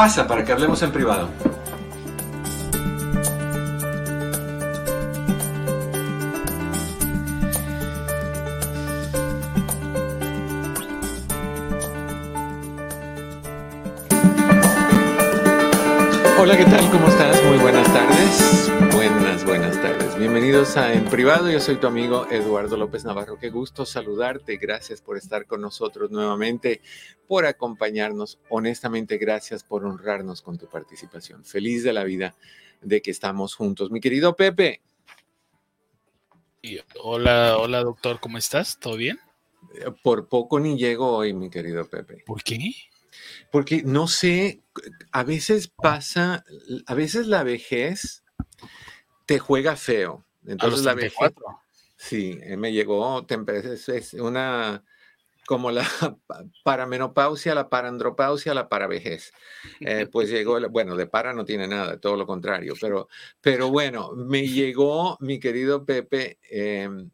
Pasa para que hablemos en privado. Bienvenidos a En Privado. Yo soy tu amigo Eduardo López Navarro. Qué gusto saludarte. Gracias por estar con nosotros nuevamente, por acompañarnos. Honestamente, gracias por honrarnos con tu participación. Feliz de la vida de que estamos juntos. Mi querido Pepe. Hola, hola doctor, ¿cómo estás? ¿Todo bien? Por poco ni llego hoy, mi querido Pepe. ¿Por qué? Porque no sé, a veces pasa, a veces la vejez te juega feo. Entonces la vejez. Sí, eh, me llegó, es una como la paramenopausia, la parandropausia, la paravejez. Eh, pues llegó, bueno, de para no tiene nada, todo lo contrario, pero, pero bueno, me llegó, mi querido Pepe, em,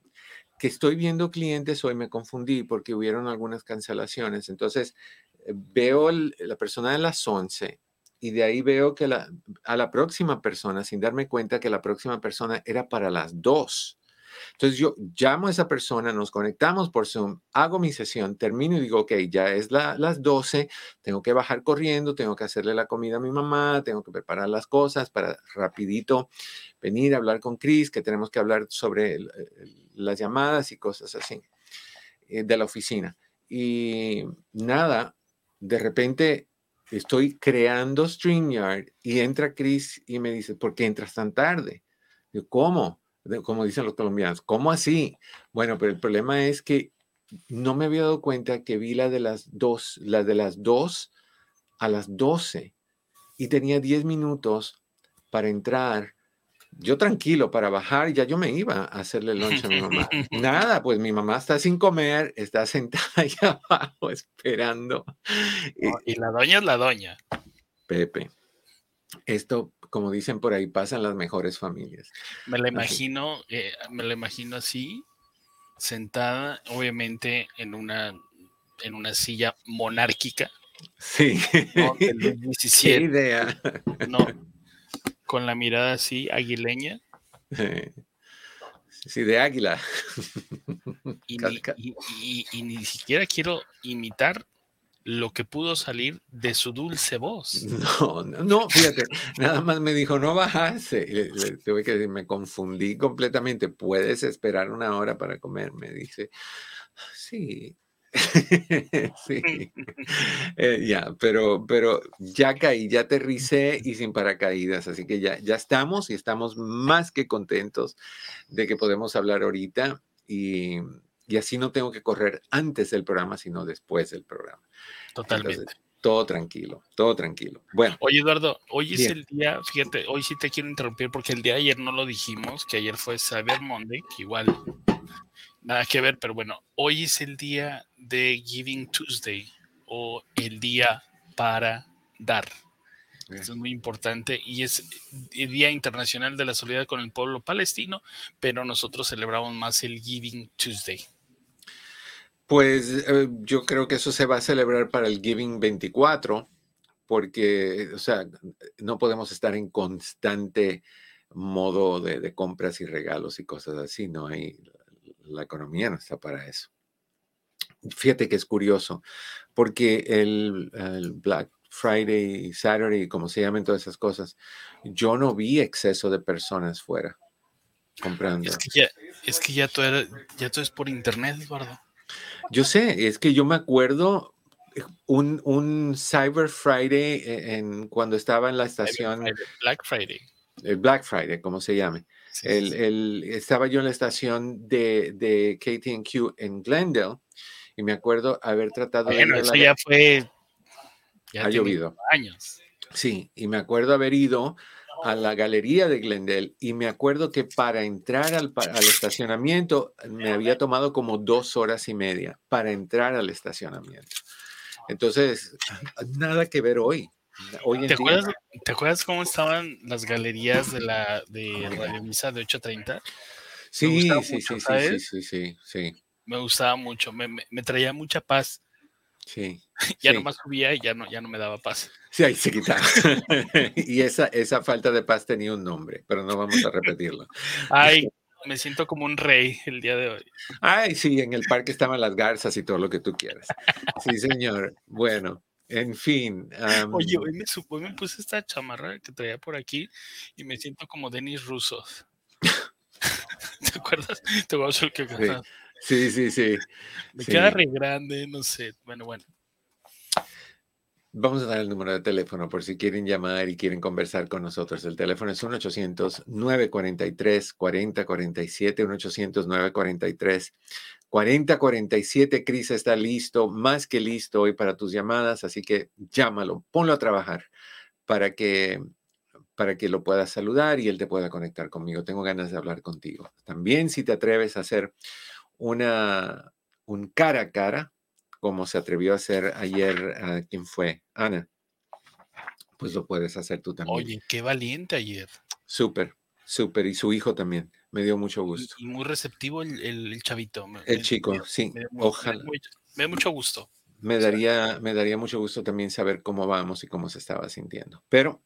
que estoy viendo clientes, hoy me confundí porque hubieron algunas cancelaciones, entonces veo la persona de las 11 y de ahí veo que la, a la próxima persona, sin darme cuenta que la próxima persona era para las 2. Entonces yo llamo a esa persona, nos conectamos por Zoom, hago mi sesión, termino y digo, ok, ya es las 12, tengo que bajar corriendo, tengo que hacerle la comida a mi mamá, tengo que preparar las cosas para rapidito venir a hablar con Chris, que tenemos que hablar sobre las llamadas y cosas así eh, de la oficina. Y nada, de repente estoy creando StreamYard y entra Chris y me dice, ¿por qué entras tan tarde? ¿cómo? Como dicen los colombianos, ¿cómo así? Bueno, pero el problema es que no me había dado cuenta que vi la de las dos, la de las dos a las doce y tenía diez minutos para entrar yo tranquilo para bajar, ya yo me iba a hacerle lunch a mi mamá. Nada, pues mi mamá está sin comer, está sentada ahí abajo esperando. y la doña es la doña. Pepe, esto, como dicen por ahí, pasa en las mejores familias. Me la imagino, eh, me la imagino así, sentada, obviamente en una, en una silla monárquica. Sí. ¿no? Qué idea. No, con la mirada así, aguileña. Sí, de águila. Y ni, siquiera quiero imitar lo que pudo salir de su dulce voz. No, no, no fíjate, nada más me dijo no bajarse. Le, tuve que decir, me confundí completamente. Puedes esperar una hora para comer, me dice. Sí, sí, eh, ya, pero, pero ya caí, ya aterricé y sin paracaídas, así que ya, ya estamos y estamos más que contentos de que podemos hablar ahorita y, y así no tengo que correr antes del programa, sino después del programa. Totalmente. todo tranquilo, todo tranquilo. Bueno. Oye, Eduardo, hoy es el día, fíjate, hoy sí te quiero interrumpir porque el día de ayer no lo dijimos, que ayer fue Cyber Monday, que igual nada que ver, pero bueno, hoy es el día de Giving Tuesday o el día para dar. Eso es muy importante y es el Día Internacional de la Solidaridad con el pueblo palestino, pero nosotros celebramos más el Giving Tuesday. Pues eh, yo creo que eso se va a celebrar para el Giving 24, porque, o sea, no podemos estar en constante modo de, de compras y regalos y cosas así, ¿no? Hay, la economía no está para eso. Fíjate que es curioso, porque el, Black Friday, Saturday, como se llaman todas esas cosas, yo no vi exceso de personas fuera comprando. Es que ya, es que ya, todo, ya todo es por internet, Eduardo. Yo sé, es que yo me acuerdo eh, un, un Cyber Friday e, en, cuando estaba en la estación. Black Friday. El Black Friday, como se llame el, estaba yo en la estación de, de KTQ en Glendale y me acuerdo haber tratado bueno, de... eso ya fue... ha llovido. Años. Sí, y me acuerdo haber ido a la galería de Glendale y me acuerdo que para entrar al, al, estacionamiento me había tomado como dos horas y media para entrar al estacionamiento. Entonces, nada que ver hoy. ¿Te, acuerdas, ¿Te, acuerdas, cómo estaban las galerías de la de Radio Misa de 830? Sí, sí, sí, sí, sí, sí, sí, Me gustaba mucho, me, me, traía mucha paz. Sí. ya nomás subía y ya no, ya no me daba paz. Sí, ahí se quitaba. y esa, esa falta de paz tenía un nombre, pero no vamos a repetirlo. Ay, me siento como un rey el día de hoy. Ay, sí, en el parque estaban las garzas y todo lo que tú quieras. Sí, señor. Bueno, en fin. Oye, hoy me, hoy me, puse esta chamarra que traía por aquí y me siento como Denis Russo. ¿Te acuerdas? Te voy a que sí. sí, sí, sí. Me queda re grande, no sé. Bueno, bueno. Vamos a dar el número de teléfono por si quieren llamar y quieren conversar con nosotros. El teléfono es 1-800-943-4047, 1-800-943-4047. Cris está listo, más que listo hoy para tus llamadas, así que llámalo, ponlo a trabajar para que, para que lo puedas saludar y él te pueda conectar conmigo. Tengo ganas de hablar contigo. También si te atreves a hacer una, un cara a cara, como se atrevió a hacer ayer, a ¿quién fue? Ana. Pues lo puedes hacer tú también. Oye, qué valiente ayer. Súper, súper. Y su hijo también. Me dio mucho gusto. Y, muy receptivo el, el, chavito. El chico, sí. Ojalá. Me, da mucho gusto. Me daría, me daría mucho gusto también saber cómo vamos y cómo se estaba sintiendo. Pero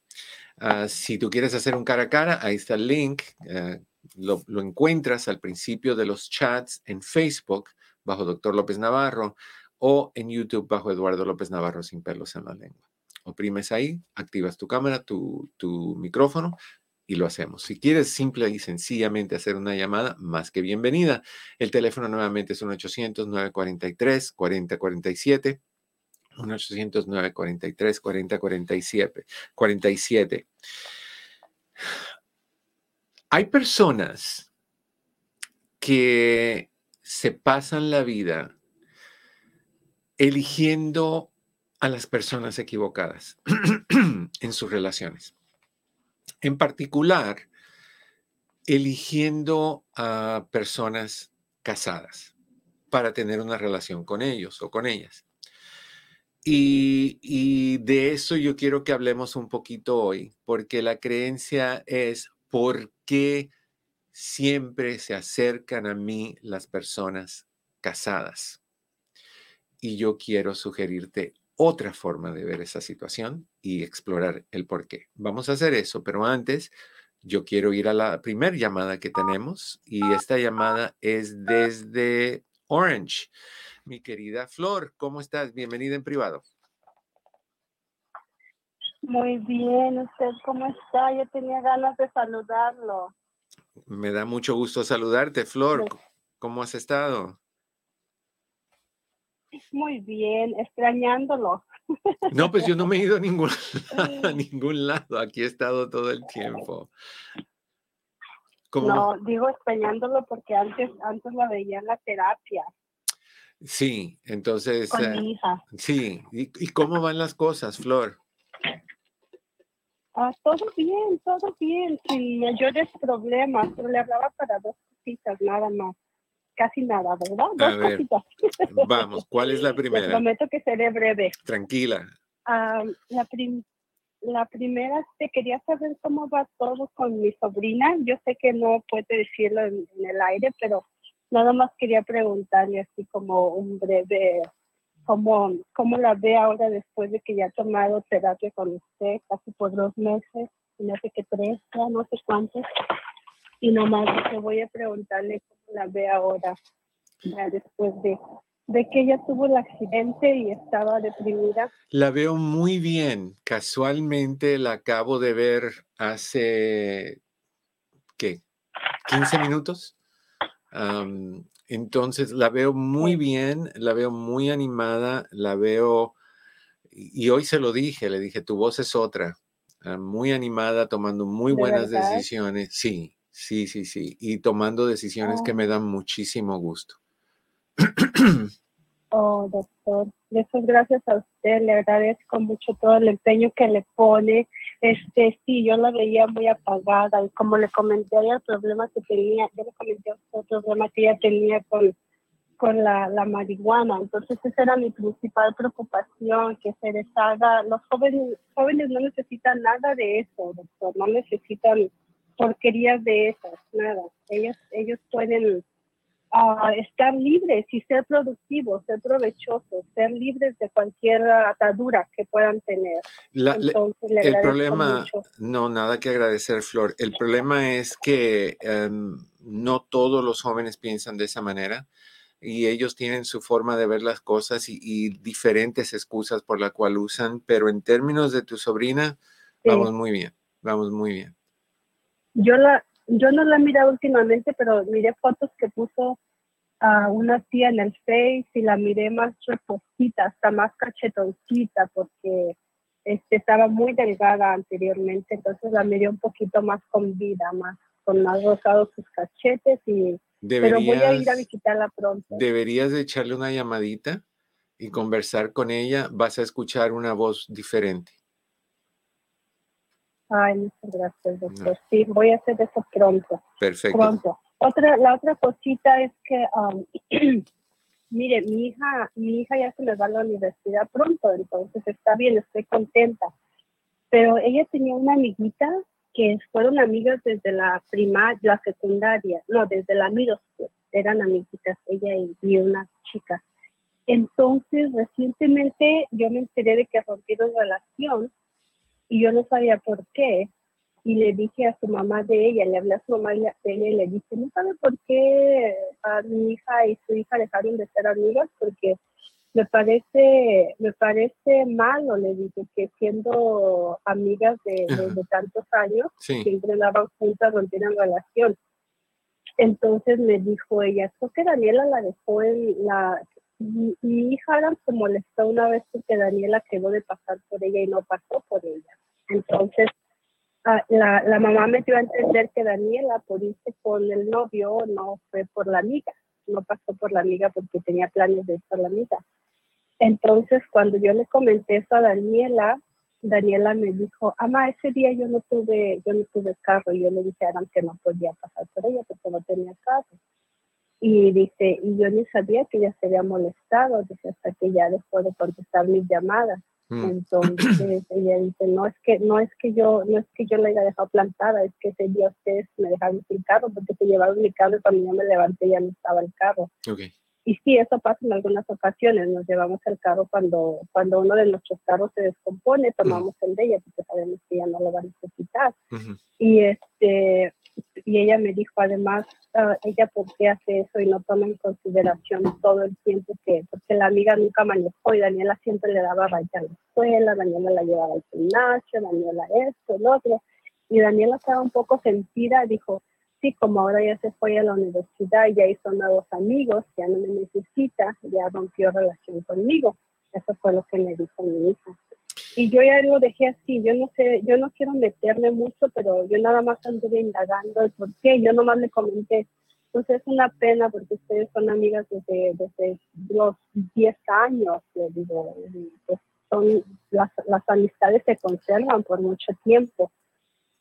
uh, si tú quieres hacer un cara a cara, ahí está el link. Uh, lo, lo, encuentras al principio de los chats en Facebook bajo Doctor López Navarro o en YouTube bajo Eduardo López Navarro sin pelos en la lengua. Oprimes ahí, activas tu cámara, tu, tu micrófono y lo hacemos. Si quieres simple y sencillamente hacer una llamada, más que bienvenida. El teléfono nuevamente es 1-800-943-4047. 1-800-943-4047. 47. Hay personas que se pasan la vida eligiendo a las personas equivocadas en sus relaciones. En particular, eligiendo a personas casadas para tener una relación con ellos o con ellas. Y, de eso yo quiero que hablemos un poquito hoy, porque la creencia es por qué siempre se acercan a mí las personas casadas y yo quiero sugerirte otra forma de ver esa situación y explorar el por qué. Vamos a hacer eso, pero antes yo quiero ir a la primera llamada que tenemos y esta llamada es desde Orange. Mi querida Flor, ¿cómo estás? Bienvenida en privado. Muy bien, ¿usted cómo está? Yo tenía ganas de saludarlo. Me da mucho gusto saludarte, Flor. ¿Cómo has estado? Muy bien, extrañándolo. No, pues yo no me he ido a ningún, a ningún lado. Aquí he estado todo el tiempo. No, digo extrañándolo porque antes, antes la veía en la terapia. Sí, entonces. Con mi eh, hija. Sí, ¿Y, cómo van las cosas, Flor? Ah, todo bien, todo bien, sin mayores problemas, pero le hablaba para dos cositas nada más casi nada, ¿verdad? Dos ver, vamos, ¿cuál es la primera? Te prometo que seré breve. Tranquila. La, la primera, te quería saber cómo va todo con mi sobrina. Yo sé que no puede decirlo en, el aire, pero nada más quería preguntarle así como un breve, cómo, cómo la ve ahora después de que ya ha tomado terapia con usted, casi por dos meses, no sé qué tres, ya no sé cuántos. Y nomás te voy a preguntarle la ve ahora, después de, de que ella tuvo el accidente y estaba deprimida. La veo muy bien. Casualmente la acabo de ver hace, ¿qué? ¿15 minutos? entonces la veo muy bien, la veo muy animada, la veo, y hoy se lo dije, le dije, tu voz es otra, ah, muy animada, tomando muy buenas decisiones. Sí, Sí, sí, sí. Y tomando decisiones que me dan muchísimo gusto. Oh, doctor, muchas gracias a usted, le agradezco mucho todo el empeño que le pone. Este, sí, yo la veía muy apagada y como le comenté el problema que tenía, yo le comenté el problema que ella tenía con, con la, la marihuana. Entonces esa era mi principal preocupación, que se deshaga. Los jóvenes, jóvenes no necesitan nada de eso, doctor, no necesitan porquerías de esas, nada. Ellos, ellos pueden a estar libres y ser productivos, ser provechosos, ser libres de cualquier atadura que puedan tener. el problema, no, nada que agradecer, Flor. El problema es que em, no todos los jóvenes piensan de esa manera y ellos tienen su forma de ver las cosas y, diferentes excusas por la cual usan, pero en términos de tu sobrina, vamos muy bien, vamos muy bien. Yo la, yo no la he mirado últimamente, pero miré fotos que puso a una tía en el Face y la miré más reposita, hasta más cachetoncita, porque este, estaba muy delgada anteriormente, entonces la miré un poquito más con vida, más con más rosados sus cachetes y pero voy a ir a visitarla pronto. Deberías de echarle una llamadita y conversar con ella, vas a escuchar una voz diferente. Ay, muchas gracias, doctor. Sí, voy a hacer eso pronto. Perfecto. Pronto. Otra, la otra cosita es que, um, mire, mi hija, mi hija ya se me va a la universidad pronto, entonces está bien, estoy contenta. Pero ella tenía una amiguita que fueron amigas desde la primaria, la secundaria, no, desde la middle eran amiguitas, ella y, una chica. Entonces, recientemente yo me enteré de que rompieron relación y yo no sabía por qué. Y le dije a su mamá de ella, le hablé a su mamá de ella y le dije, no sabe por qué a mi hija y su hija dejaron de ser amigas, porque me parece, me parece malo, le dije, que siendo amigas de, tantos años, siempre daban juntas, rompieron relación. Entonces me dijo ella, creo que Daniela la dejó en la, mi, hija se molestó una vez porque Daniela quedó de pasar por ella y no pasó por ella. Entonces, ah, la, la mamá me dio a entender que Daniela, por irse con el novio, no fue por la amiga, no pasó por la amiga porque tenía planes de ir por la amiga. Entonces, cuando yo le comenté eso a Daniela, Daniela me dijo, ama, ese día yo no tuve, yo no tuve carro. Y yo le dije a Adam que no podía pasar por ella porque no tenía carro. Y dice, y yo ni sabía que ella se había molestado, dice, hasta que ya dejó de contestar mis llamadas. Mm. Entonces ella dice, no es que, no es que yo, no es que yo la haya dejado plantada, es que ese día ustedes me dejaron sin carro porque se llevaron mi carro y cuando yo me levanté ya no estaba el carro. Y sí, eso pasa en algunas ocasiones. Nos llevamos el carro cuando, cuando uno de nuestros carros se descompone, tomamos el de ella porque sabemos que ya no lo va a necesitar. Y este y ella me dijo además, ah, ella por qué hace eso y no toma en consideración todo el tiempo que, porque la amiga nunca manejó y Daniela siempre le daba raya a la escuela, Daniela la llevaba al gimnasio, Daniela esto, lo otro. Y Daniela estaba un poco sentida, dijo, sí, como ahora ya se fue a la universidad, ya hizo nuevos amigos, ya no me necesita, ya rompió relación conmigo. Eso fue lo que me dijo mi hija. Y yo ya lo dejé así, yo no sé, yo no quiero meterme mucho, pero yo nada más anduve indagando el por qué, yo nomás le comenté, pues es una pena porque ustedes son amigas desde, desde los 10 años, le digo, pues son, las, las amistades se conservan por mucho tiempo.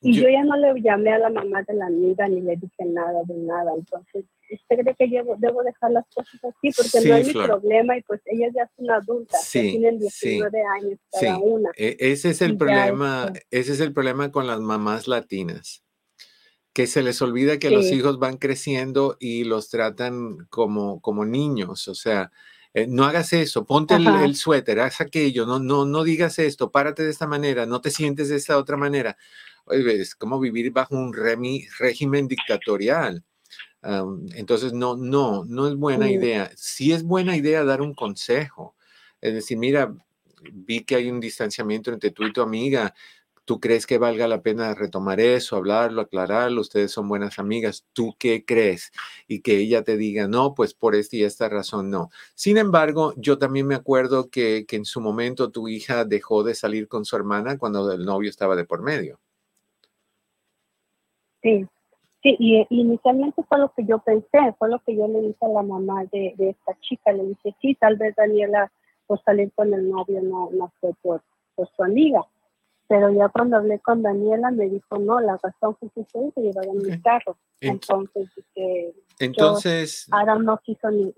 Y yo, ya no le llamé a la mamá de la amiga ni le dije nada de nada. Entonces, ¿usted cree que debo dejar las cosas así? Porque no hay mi problema y pues ella ya es una adulta, sí, tienen 19 años cada una. E, ese es el problema, ese es el problema con las mamás latinas que se les olvida que los hijos van creciendo y los tratan como, como niños, o sea, eh, no hagas eso, ponte el, suéter, haz aquello, no, no, no digas esto, párate de esta manera, no te sientes de esta otra manera es como vivir bajo un régimen dictatorial. entonces, no, no, no es buena idea. Sí es buena idea dar un consejo. Es decir, mira, vi que hay un distanciamiento entre tú y tu amiga. ¿Tú crees que valga la pena retomar eso, hablarlo, aclararlo? Ustedes son buenas amigas. ¿Tú qué crees? Y que ella te diga, no, pues por esta y esta razón no. Sin embargo, yo también me acuerdo que, que en su momento tu hija dejó de salir con su hermana cuando el novio estaba de por medio. Sí. Sí, y inicialmente fue lo que yo pensé, fue lo que yo le dije a la mamá de, esta chica. Le dije, sí, tal vez Daniela por salir con el novio no, no fue por, su amiga. Pero ya cuando hablé con Daniela me dijo, no, la razón fue que ustedes se llevaron mi carro. Entonces, que entonces Adam no quiso ni,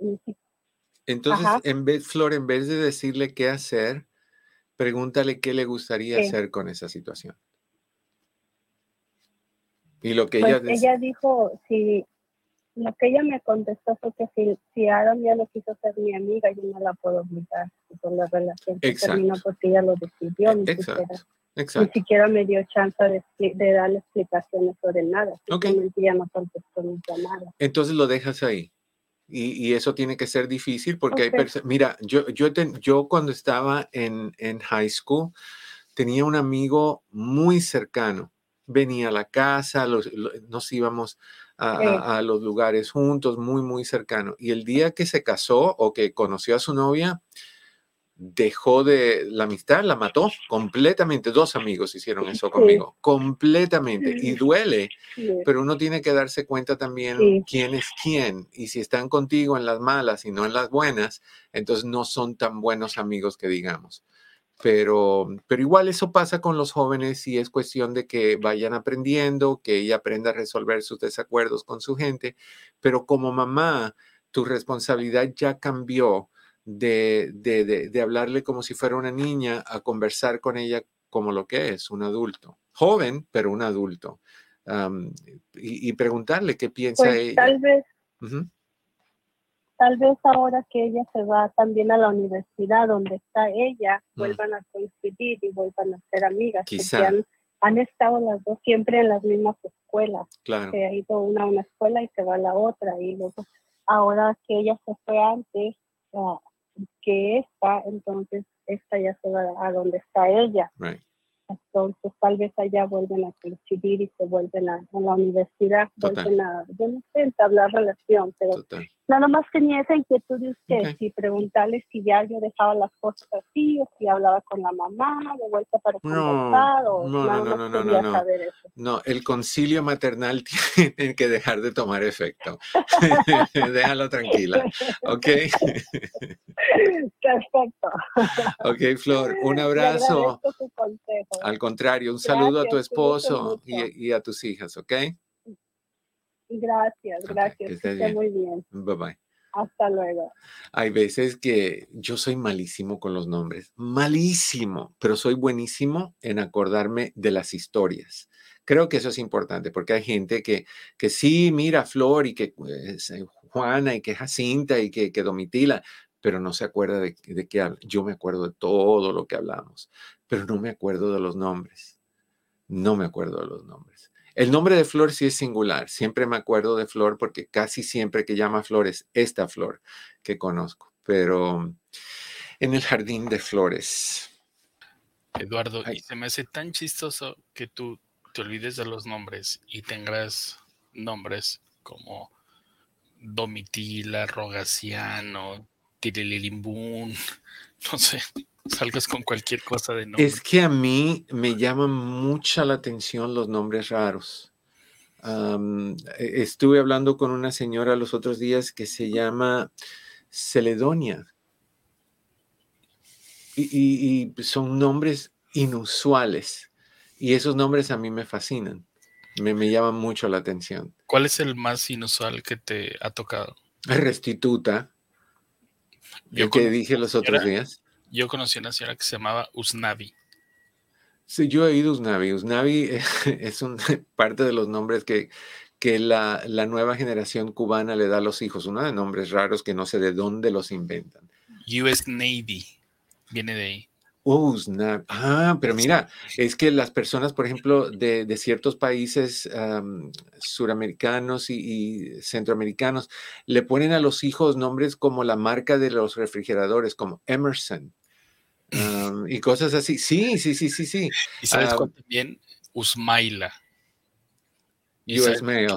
Entonces, en vez, Flor, en vez de decirle qué hacer, pregúntale qué le gustaría hacer con esa situación. Y lo que ella, pues ella dijo, si lo que ella me contestó fue que si, si Aaron ya no quiso ser mi amiga, yo no la puedo obligar por la relación que terminó porque ella lo decidió. Ni Exacto. Siquiera, Exacto. Ni siquiera me dio chance de, de darle explicaciones sobre nada. Simplemente ya no contestó ni nada. Entonces lo dejas ahí. Y, y, eso tiene que ser difícil porque hay personas, mira, yo, yo, yo cuando estaba en, en high school tenía un amigo muy cercano venía a la casa, nos íbamos a, los lugares juntos, muy, muy cercano. Y el día que se casó o que conoció a su novia, dejó de la amistad, la mató completamente. Dos amigos hicieron eso conmigo, completamente. Y duele, pero uno tiene que darse cuenta también quién es quién. Y si están contigo en las malas y no en las buenas, entonces no son tan buenos amigos que digamos pero, pero igual eso pasa con los jóvenes y es cuestión de que vayan aprendiendo, que ella aprenda a resolver sus desacuerdos con su gente, pero como mamá, tu responsabilidad ya cambió de, de, de, hablarle como si fuera una niña a conversar con ella como lo que es, un adulto, joven, pero un adulto, y, preguntarle qué piensa pues, ella. Tal vez tal vez ahora que ella se va también a la universidad donde está ella, mm. vuelvan a coincidir y vuelvan a ser amigas. Quizá. Han, han, estado las dos siempre en las mismas escuelas. Claro. Se ha ido una a una escuela y se va a la otra. Y luego, ahora que ella se fue antes uh, que esta, entonces esta ya se va a donde está ella. Right. Entonces, tal vez allá vuelven a coincidir y se vuelven a, la universidad, vuelven a, yo no sé, entablar relación, pero nada más tenía esa inquietud de usted, si preguntarle si ya yo dejaba las cosas así, o si hablaba con la mamá de vuelta para conversar, o no, no, no, no, no, no, saber eso. No, el concilio maternal tiene que dejar de tomar efecto. Déjalo tranquila, ¿ok? Perfecto. Ok, Flor, un abrazo. Al contrario, un saludo a tu esposo y, a tus hijas, ¿ok? Gracias, gracias. que esté muy bien. Bye bye. Hasta luego. Hay veces que yo soy malísimo con los nombres, malísimo, pero soy buenísimo en acordarme de las historias. Creo que eso es importante porque hay gente que, que sí mira Flor y que pues, Juana y que Jacinta y que, que Domitila, pero no se acuerda de, de qué habla. Yo me acuerdo de todo lo que hablamos, pero no me acuerdo de los nombres. No me acuerdo de los nombres. El nombre de Flor sí es singular. Siempre me acuerdo de Flor porque casi siempre que llama Flor es esta Flor que conozco. Pero en el jardín de flores. Eduardo, y se me hace tan chistoso que tú te olvides de los nombres y tengas nombres como Domitila, Rogaciano, Tirililimbún, no sé, salgas con cualquier cosa de nombre. Es que a mí me llaman mucha la atención los nombres raros. E, estuve hablando con una señora los otros días que se llama Celedonia. Y, son nombres inusuales. Y esos nombres a mí me fascinan. Me, me llaman mucho la atención. ¿Cuál es el más inusual que te ha tocado? Restituta. Yo que dije los otros días. Yo conocí a una señora que se llamaba Usnavi. Sí, yo he oído Usnavi. Usnavi es un, parte de los nombres que, que la, la, nueva generación cubana le da a los hijos. Uno de nombres raros que no sé de dónde los inventan. US Navy viene de ahí. Oh, Ah, pero mira, es que las personas, por ejemplo, de, de ciertos países suramericanos y, centroamericanos, le ponen a los hijos nombres como la marca de los refrigeradores, como Emerson y cosas así. Sí, sí, sí, sí, sí. ¿Y sabes cuál también? Usmaila. US Mail.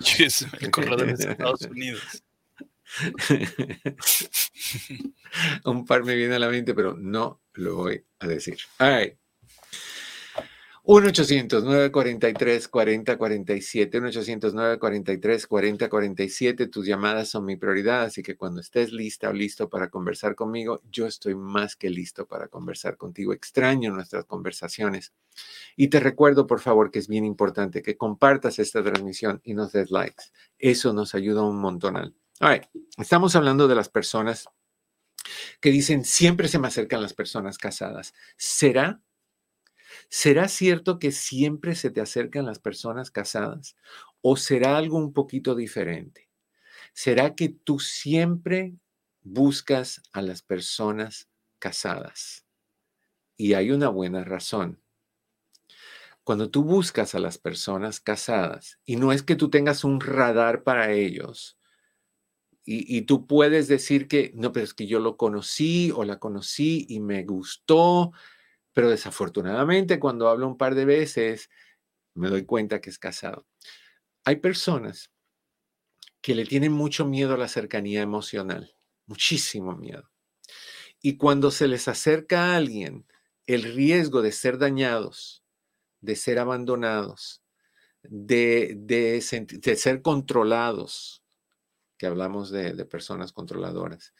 US, correo de Estados Unidos. Un par me viene a la mente, pero no lo voy a decir. 1-800-943-4047, 1-800-943-4047. Tus llamadas son mi prioridad, así que cuando estés lista o listo para conversar conmigo, yo estoy más que listo para conversar contigo. Extraño nuestras conversaciones. Y te recuerdo, por favor, que es bien importante que compartas esta transmisión y nos des likes. Eso nos ayuda un montón. Estamos hablando de las personas que dicen, siempre se me acercan las personas casadas. ¿Será ¿Será cierto que siempre se te acercan las personas casadas? ¿O será algo un poquito diferente? ¿Será que tú siempre buscas a las personas casadas? Y hay una buena razón. Cuando tú buscas a las personas casadas, y no es que tú tengas un radar para ellos, y, tú puedes decir que, no, pero es que yo lo conocí o la conocí y me gustó pero desafortunadamente cuando hablo un par de veces me doy cuenta que es casado. Hay personas que le tienen mucho miedo a la cercanía emocional, muchísimo miedo. Y cuando se les acerca a alguien, el riesgo de ser dañados, de ser abandonados, de, de, ser controlados, que hablamos de, de personas controladoras,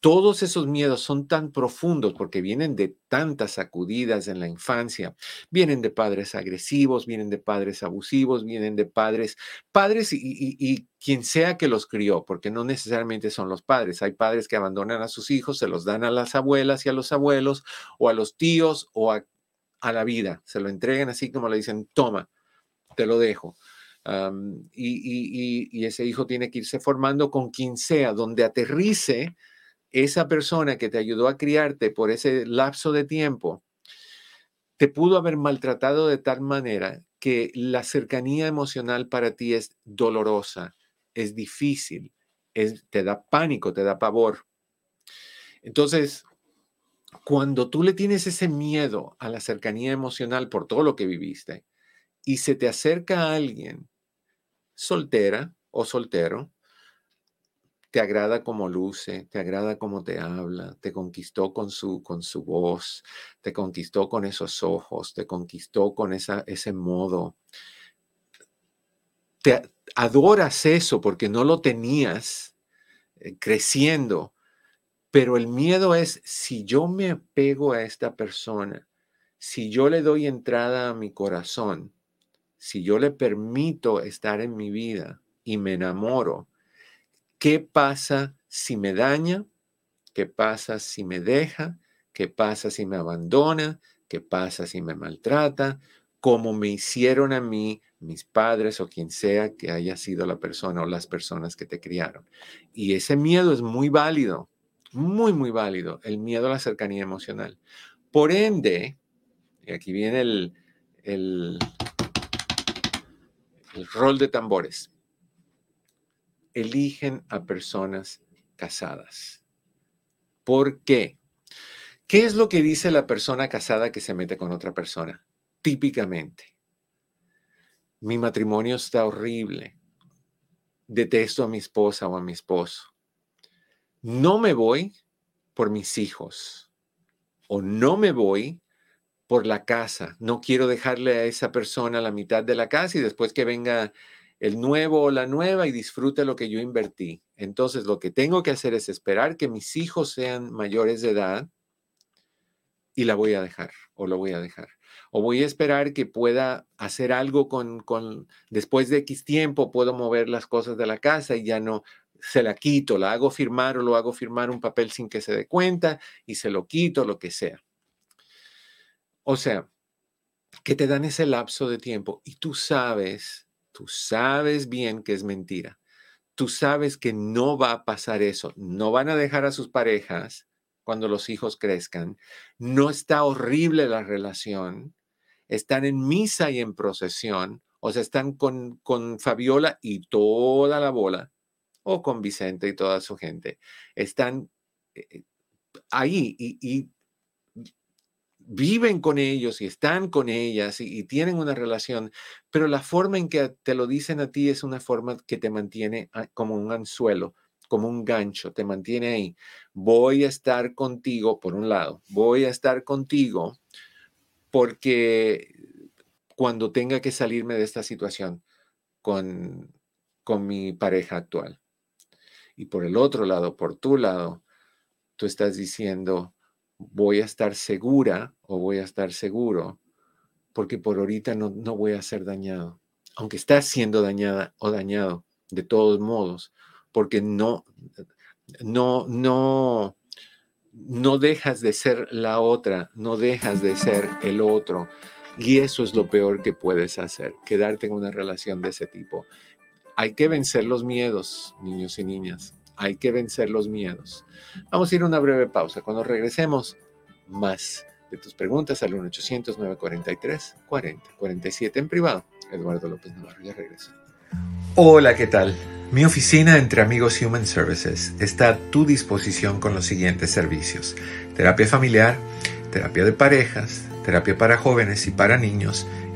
todos esos miedos son tan profundos porque vienen de tantas sacudidas en la infancia. Vienen de padres agresivos, vienen de padres abusivos, vienen de padres, padres y, quien sea que los crió, porque no necesariamente son los padres. Hay padres que abandonan a sus hijos, se los dan a las abuelas y a los abuelos, o a los tíos, o a, la vida. Se lo entregan así como le dicen, toma, te lo dejo. y, y ese hijo tiene que irse formando con quien sea, donde aterrice esa persona que te ayudó a criarte por ese lapso de tiempo, te pudo haber maltratado de tal manera que la cercanía emocional para ti es dolorosa, es difícil, te da pánico, te da pavor. Entonces, cuando tú le tienes ese miedo a la cercanía emocional por todo lo que viviste y se te acerca a alguien soltera o soltero, te agrada como luce, te agrada como te habla, te conquistó con su, con su voz, te conquistó con esos ojos, te conquistó con esa, ese modo. Te adoras eso porque no lo tenías eh, creciendo, pero el miedo es si yo me apego a esta persona, si yo le doy entrada a mi corazón, si yo le permito estar en mi vida y me enamoro, ¿Qué pasa si me daña? ¿Qué pasa si me deja? ¿Qué pasa si me abandona? ¿Qué pasa si me maltrata? Como me hicieron a mí mis padres o quien sea que haya sido la persona o las personas que te criaron. Y ese miedo es muy válido, muy, muy válido, el miedo a la cercanía emocional. Por ende, y aquí viene el, rol de tambores eligen a personas casadas. ¿Por qué? ¿Qué es lo que dice la persona casada que se mete con otra persona? Típicamente, mi matrimonio está horrible. Detesto a mi esposa o a mi esposo. No me voy por mis hijos o no me voy por la casa. No quiero dejarle a esa persona la mitad de la casa y después que venga el nuevo o la nueva y disfrute lo que yo invertí. Entonces, lo que tengo que hacer es esperar que mis hijos sean mayores de edad y la voy a dejar o lo voy a dejar. O voy a esperar que pueda hacer algo con, con, después de X tiempo, puedo mover las cosas de la casa y ya no se la quito, la hago firmar o lo hago firmar un papel sin que se dé cuenta y se lo quito, lo que sea. O sea, que te dan ese lapso de tiempo y tú sabes Tú sabes bien que es mentira. Tú sabes que no va a pasar eso. No van a dejar a sus parejas cuando los hijos crezcan. No está horrible la relación. Están en misa y en procesión. O sea, están con, con Fabiola y toda la bola. O con Vicente y toda su gente. Están eh, eh, ahí y viven con ellos y están con ellas y, tienen una relación, pero la forma en que te lo dicen a ti es una forma que te mantiene como un anzuelo, como un gancho, te mantiene ahí. Voy a estar contigo, por un lado, voy a estar contigo porque cuando tenga que salirme de esta situación con, con mi pareja actual. Y por el otro lado, por tu lado, tú estás diciendo, voy a estar segura o voy a estar seguro, porque por ahorita no, no voy a ser dañado, aunque estás siendo dañada o dañado de todos modos, porque no, no, no, no dejas de ser la otra, no dejas de ser el otro. Y eso es lo peor que puedes hacer, quedarte en una relación de ese tipo. Hay que vencer los miedos, niños y niñas. Hay que vencer los miedos. Vamos a ir a una breve pausa. Cuando regresemos, más de tus preguntas al 1-800-943-4047 en privado. Eduardo López Navarro, ya regreso. Hola, ¿qué tal? Mi oficina entre amigos Human Services está a tu disposición con los siguientes servicios. Terapia familiar, terapia de parejas, terapia para jóvenes y para niños,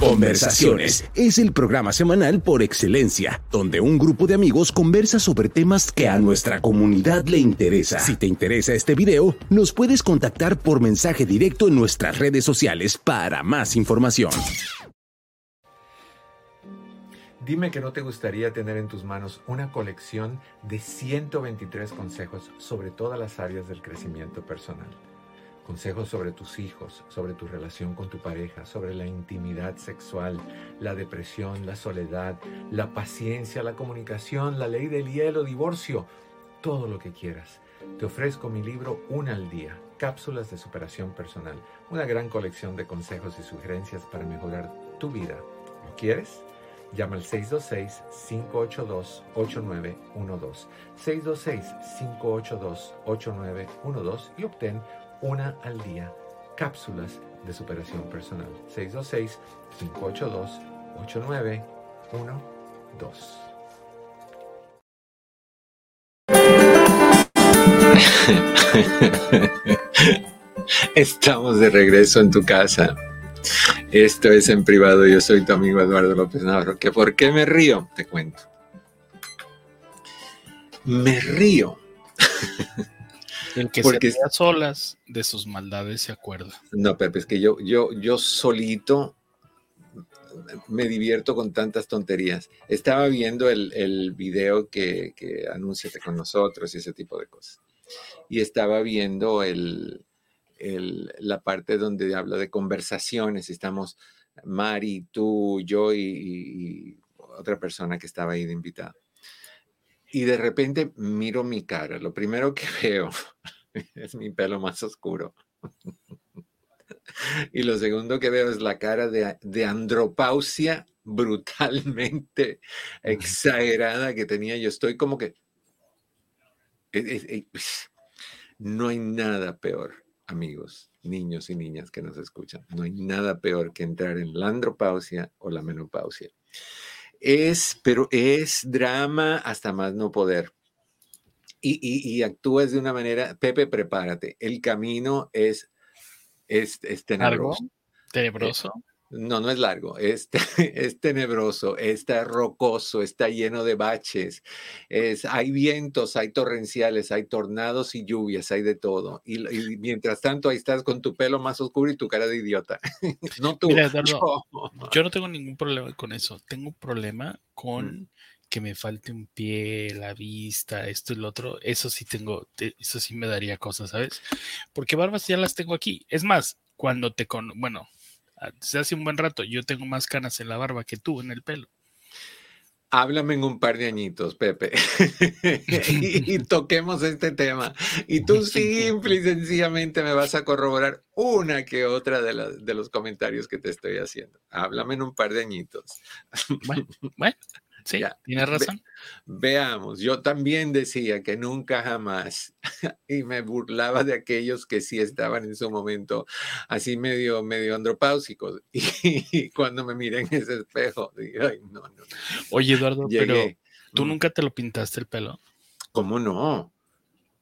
Conversaciones es el programa semanal por excelencia, donde un grupo de amigos conversa sobre temas que a nuestra comunidad le interesa. Si te interesa este video, nos puedes contactar por mensaje directo en nuestras redes sociales para más información. Dime que no te gustaría tener en tus manos una colección de 123 consejos sobre todas las áreas del crecimiento personal consejos sobre tus hijos, sobre tu relación con tu pareja, sobre la intimidad sexual, la depresión, la soledad, la paciencia, la comunicación, la ley del hielo, divorcio, todo lo que quieras. Te ofrezco mi libro Una al día, cápsulas de superación personal, una gran colección de consejos y sugerencias para mejorar tu vida. ¿Lo quieres? Llama al 626-582-8912. 626-582-8912 y obtén una al día, cápsulas de superación personal. 626-582-8912. Estamos de regreso en tu casa. Esto es en privado. Yo soy tu amigo Eduardo López Navarro. ¿Que ¿Por qué me río? Te cuento. Me río El que Porque, se solas de sus maldades se acuerda. No, Pepe, es que yo, yo, yo solito me divierto con tantas tonterías. Estaba viendo el, el video que, que Anúnciate con nosotros y ese tipo de cosas. Y estaba viendo el, el, la parte donde habla de conversaciones. Estamos Mari, tú, yo y, y otra persona que estaba ahí de invitada y de repente miro mi cara. Lo primero que veo es mi pelo más oscuro. y lo segundo que veo es la cara de, andropausia brutalmente exagerada que tenía. Yo estoy como que... No hay nada peor, amigos, niños y niñas que nos escuchan. No hay nada peor que entrar en la andropausia o la menopausia. Es, pero es drama hasta más no poder. Y, actúas de una manera, Pepe, prepárate, el camino es, es, tenebroso. tenebroso. No, no es largo, es, es, tenebroso, está rocoso, está lleno de baches, es, hay vientos, hay torrenciales, hay tornados y lluvias, hay de todo. Y, mientras tanto ahí estás con tu pelo más oscuro y tu cara de idiota. no tú. yo. no tengo ningún problema con eso, tengo un problema mm. con que me falte un pie, la vista, esto y lo otro. Eso sí tengo, eso sí me daría cosas, ¿sabes? Porque barbas ya las tengo aquí. Es más, cuando te con, bueno, desde hace un buen rato, yo tengo más canas en la barba que tú en el pelo. Háblame en un par de añitos, Pepe, y, toquemos este tema. Y tú simple y sencillamente me vas a corroborar una que otra de, de los comentarios que te estoy haciendo. Háblame en un par de añitos. bueno, bueno Sí, tienes razón. veamos, yo también decía que nunca jamás, y me burlaba de aquellos que sí estaban en su momento así medio, medio andropáusicos. Y, cuando me miré en ese espejo, dije, ay, no, no. Oye, Eduardo, pero ¿tú mm. nunca te lo pintaste el pelo? ¿Cómo no?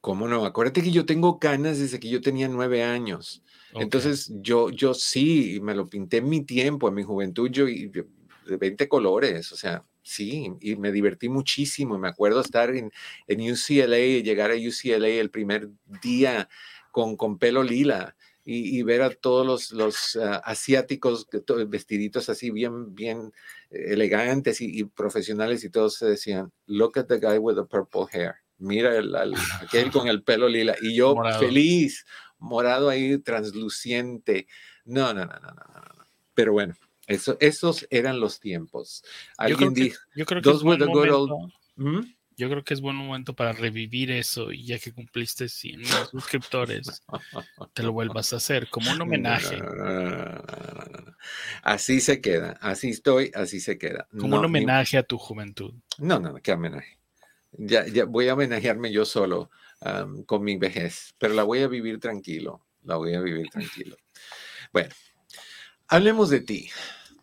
¿Cómo no? Acuérdate que yo tengo canas desde que yo tenía nueve años. Entonces yo, yo sí, me lo pinté en mi tiempo, en mi juventud, yo, y, de 20 colores, o sea, Sí, y me divertí muchísimo. Me acuerdo estar en, en UCLA, llegar a UCLA el primer día con, con pelo lila y, ver a todos los, los ah, asiáticos vestiditos así bien, bien elegantes y, profesionales y todos se decían, look at the guy with the purple hair. Mira el, aquel con el pelo lila. Y yo feliz, morado ahí, transluciente. No, no, no, no, no, no. Pero bueno, eso, esos eran los tiempos. Alguien dijo, yo creo que es buen momento, ¿Mm? Yo creo que es buen momento para revivir eso y ya que cumpliste 100 suscriptores, te lo vuelvas a hacer como un homenaje. así se queda, así estoy, así se queda. Como un homenaje a tu juventud. No, no, qué homenaje. Ya, ya voy a homenajearme yo solo con mi vejez, pero la voy a vivir tranquilo, la voy a vivir tranquilo. Bueno, hablemos de ti.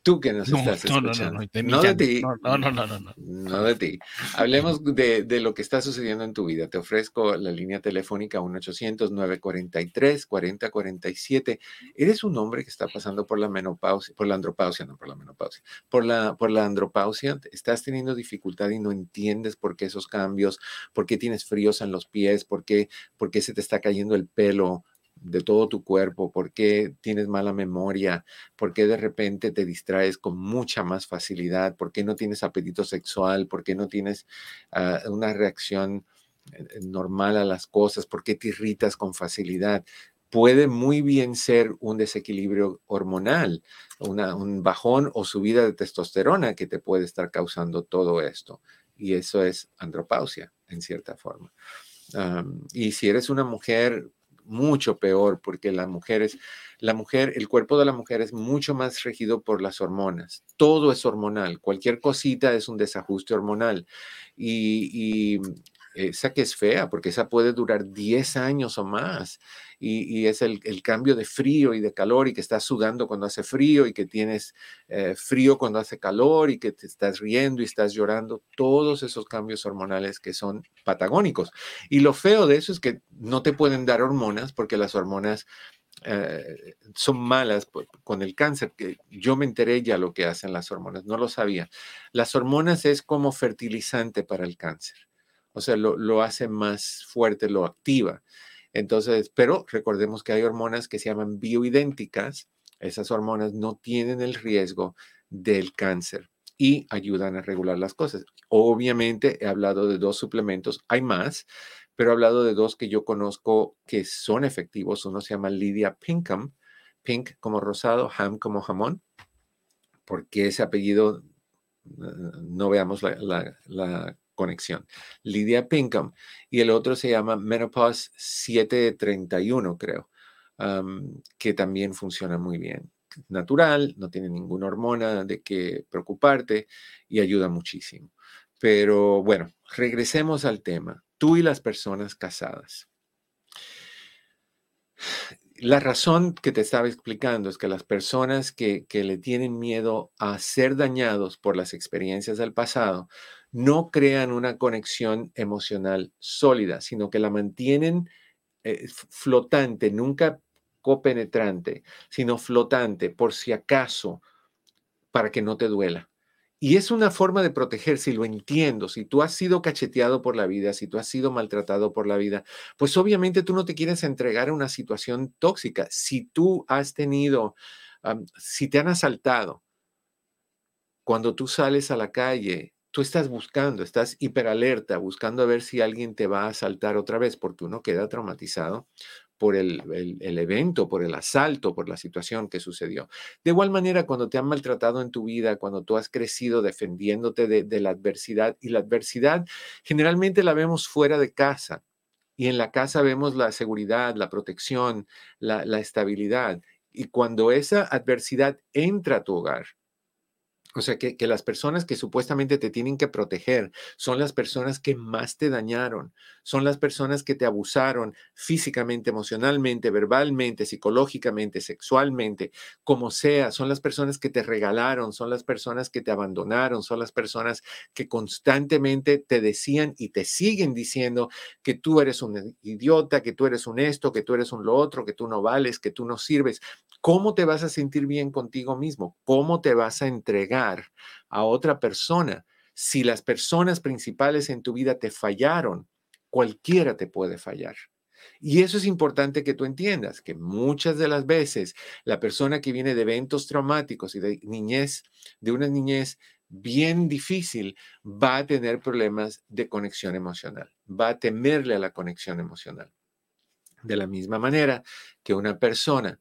Tú que nos estás escuchando. No, no, de, ti. No, no, no, no, no. de ti. Hablemos de, de, lo que está sucediendo en tu vida. Te ofrezco la línea telefónica 1-800-943-4047. Eres un hombre que está pasando por la menopausia, por la andropausia, no por la menopausia, por la, por la andropausia. Estás teniendo dificultad y no entiendes por qué esos cambios, por qué tienes fríos en los pies, por qué, por qué se te está cayendo el pelo, de todo tu cuerpo, por qué tienes mala memoria, por qué de repente te distraes con mucha más facilidad, por qué no tienes apetito sexual, por qué no tienes ah, una reacción eh, normal a las cosas, por qué te irritas con facilidad. Puede muy bien ser un desequilibrio hormonal, un bajón o subida de testosterona que te puede estar causando todo esto. Y eso es andropausia, en cierta forma. y si eres una mujer mucho peor porque la mujer es, la mujer, el cuerpo de la mujer es mucho más regido por las hormonas. Todo es hormonal. Cualquier cosita es un desajuste hormonal. Y, y esa que es fea, porque esa puede durar 10 años o más. Y, es el, cambio de frío y de calor y que estás sudando cuando hace frío y que tienes eh, frío cuando hace calor y que te estás riendo y estás llorando. Todos esos cambios hormonales que son patagónicos. Y lo feo de eso es que no te pueden dar hormonas porque las hormonas eh, son malas con el cáncer, que yo me enteré ya lo que hacen las hormonas, no lo sabía. Las hormonas es como fertilizante para el cáncer o sea, lo, hace más fuerte, lo activa. Entonces, pero recordemos que hay hormonas que se llaman bioidénticas. Esas hormonas no tienen el riesgo del cáncer y ayudan a regular las cosas. Obviamente he hablado de dos suplementos, hay más, pero he hablado de dos que yo conozco que son efectivos. Uno se llama Lydia Pinkham, pink como rosado, ham como jamón, porque ese apellido, no veamos la, la conexión. Lydia Pinkham. Y el otro se llama Menopause 731, creo, que también funciona muy bien. Natural, no tiene ninguna hormona de que preocuparte y ayuda muchísimo. Pero bueno, regresemos al tema. Tú y las personas casadas. La razón que te estaba explicando es que las personas que, que, le tienen miedo a ser dañados por las experiencias del pasado no crean una conexión emocional sólida, sino que la mantienen eh, flotante, nunca copenetrante, sino flotante, por si acaso para que no te duela. Y es una forma de proteger, si lo entiendo, si tú has sido cacheteado por la vida, si tú has sido maltratado por la vida, pues obviamente tú no te quieres entregar a una situación tóxica. Si tú has tenido, si te han asaltado, cuando tú sales a la calle, tú estás buscando, estás hiperalerta, buscando a ver si alguien te va a asaltar otra vez, porque uno queda traumatizado por el, evento, por el asalto, por la situación que sucedió. De igual manera, cuando te han maltratado en tu vida, cuando tú has crecido defendiéndote de, la adversidad, y la adversidad generalmente la vemos fuera de casa, y en la casa vemos la seguridad, la protección, la, la estabilidad. Y cuando esa adversidad entra a tu hogar, o sea, que, las personas que supuestamente te tienen que proteger son las personas que más te dañaron, son las personas que te abusaron físicamente, emocionalmente, verbalmente, psicológicamente, sexualmente, como sea, son las personas que te regalaron, son las personas que te abandonaron, son las personas que constantemente te decían y te siguen diciendo que tú eres un idiota, que tú eres un esto, que tú eres un lo otro, que tú no vales, que tú no sirves. ¿Cómo te vas a sentir bien contigo mismo? ¿Cómo te vas a entregar? A otra persona. Si las personas principales en tu vida te fallaron, cualquiera te puede fallar. Y eso es importante que tú entiendas, que muchas de las veces la persona que viene de eventos traumáticos y de niñez, de una niñez bien difícil, va a tener problemas de conexión emocional, va a temerle a la conexión emocional. De la misma manera que una persona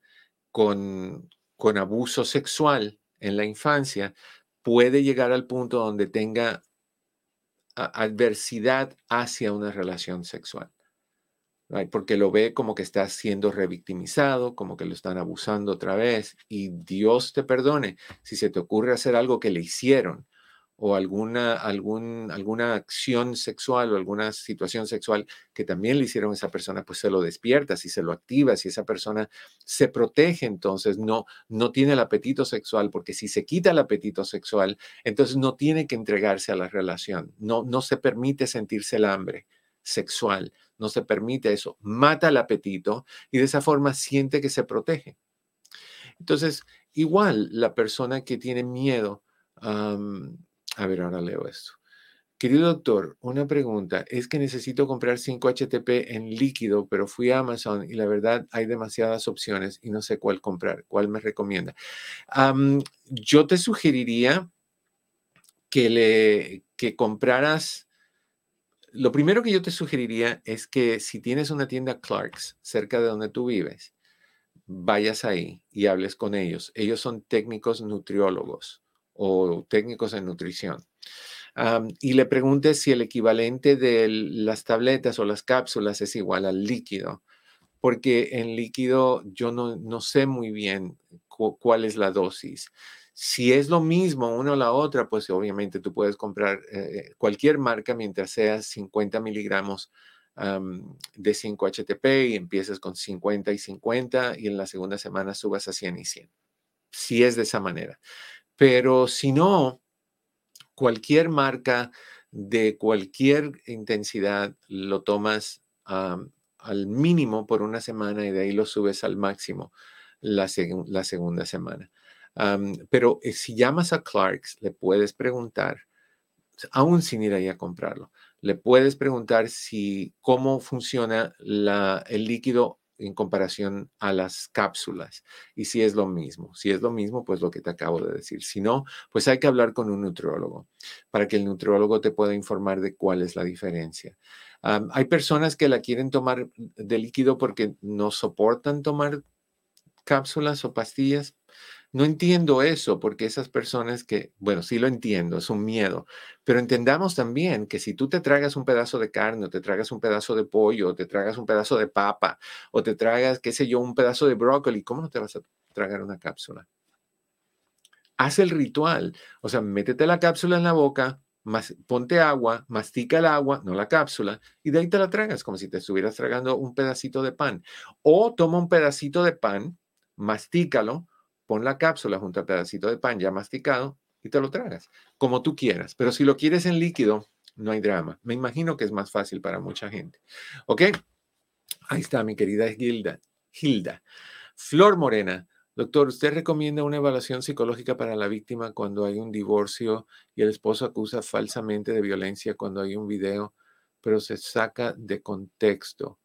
con, con abuso sexual en la infancia puede llegar al punto donde tenga adversidad hacia una relación sexual. Porque lo ve como que está siendo revictimizado, como que lo están abusando otra vez. Y Dios te perdone si se te ocurre hacer algo que le hicieron o alguna, algún, alguna acción sexual o alguna situación sexual que también le hicieron a esa persona, pues se lo despierta, si se lo activa, si esa persona se protege, entonces no, no tiene el apetito sexual, porque si se quita el apetito sexual, entonces no tiene que entregarse a la relación, no, no se permite sentirse el hambre sexual, no se permite eso, mata el apetito y de esa forma siente que se protege. Entonces, igual la persona que tiene miedo, a ver, ahora leo esto. Querido doctor, una pregunta. Es que necesito comprar 5 HTP en líquido, pero fui a Amazon y la verdad hay demasiadas opciones y no sé cuál comprar. ¿Cuál me recomienda? yo te sugeriría que, le, que compraras... Lo primero que yo te sugeriría es que si tienes una tienda Clarks cerca de donde tú vives, vayas ahí y hables con ellos. Ellos son técnicos nutriólogos o técnicos en nutrición. y le pregunte si el equivalente de las tabletas o las cápsulas es igual al líquido, porque en líquido yo no, no sé muy bien cuál es la dosis. Si es lo mismo una o la otra, pues obviamente tú puedes comprar eh, cualquier marca mientras sea 50 miligramos de 5-HTP y empieces con 50 y 50 y en la segunda semana subas a 100 y 100. Si es de esa manera. Pero si no, cualquier marca de cualquier intensidad lo tomas al mínimo por una semana y de ahí lo subes al máximo la, segunda semana. pero eh, si llamas a Clarks, le puedes preguntar, aún sin ir ahí a comprarlo, le puedes preguntar si cómo funciona el líquido en comparación a las cápsulas y si es lo mismo. Si es lo mismo, pues lo que te acabo de decir. Si no, pues hay que hablar con un nutriólogo para que el nutriólogo te pueda informar de cuál es la diferencia. hay personas que la quieren tomar de líquido porque no soportan tomar cápsulas o pastillas. No entiendo eso porque esas personas que, bueno, sí lo entiendo, es un miedo, pero entendamos también que si tú te tragas un pedazo de carne o te tragas un pedazo de pollo o te tragas un pedazo de papa o te tragas, qué sé yo, un pedazo de brócoli, ¿cómo no te vas a tragar una cápsula? Haz el ritual, o sea, métete la cápsula en la boca, ponte agua, mastica el agua, no la cápsula, y de ahí te la tragas como si te estuvieras tragando un pedacito de pan. O toma un pedacito de pan, mastícalo, pon la cápsula junto al pedacito de pan ya masticado y te lo tragas, como tú quieras. Pero si lo quieres en líquido, no hay drama. Me imagino que es más fácil para mucha gente. ¿Ok? Ahí está mi querida Hilda. Hilda. Flor Morena. Doctor, ¿usted recomienda una evaluación psicológica para la víctima cuando hay un divorcio y el esposo acusa falsamente de violencia cuando hay un video, pero se saca de contexto?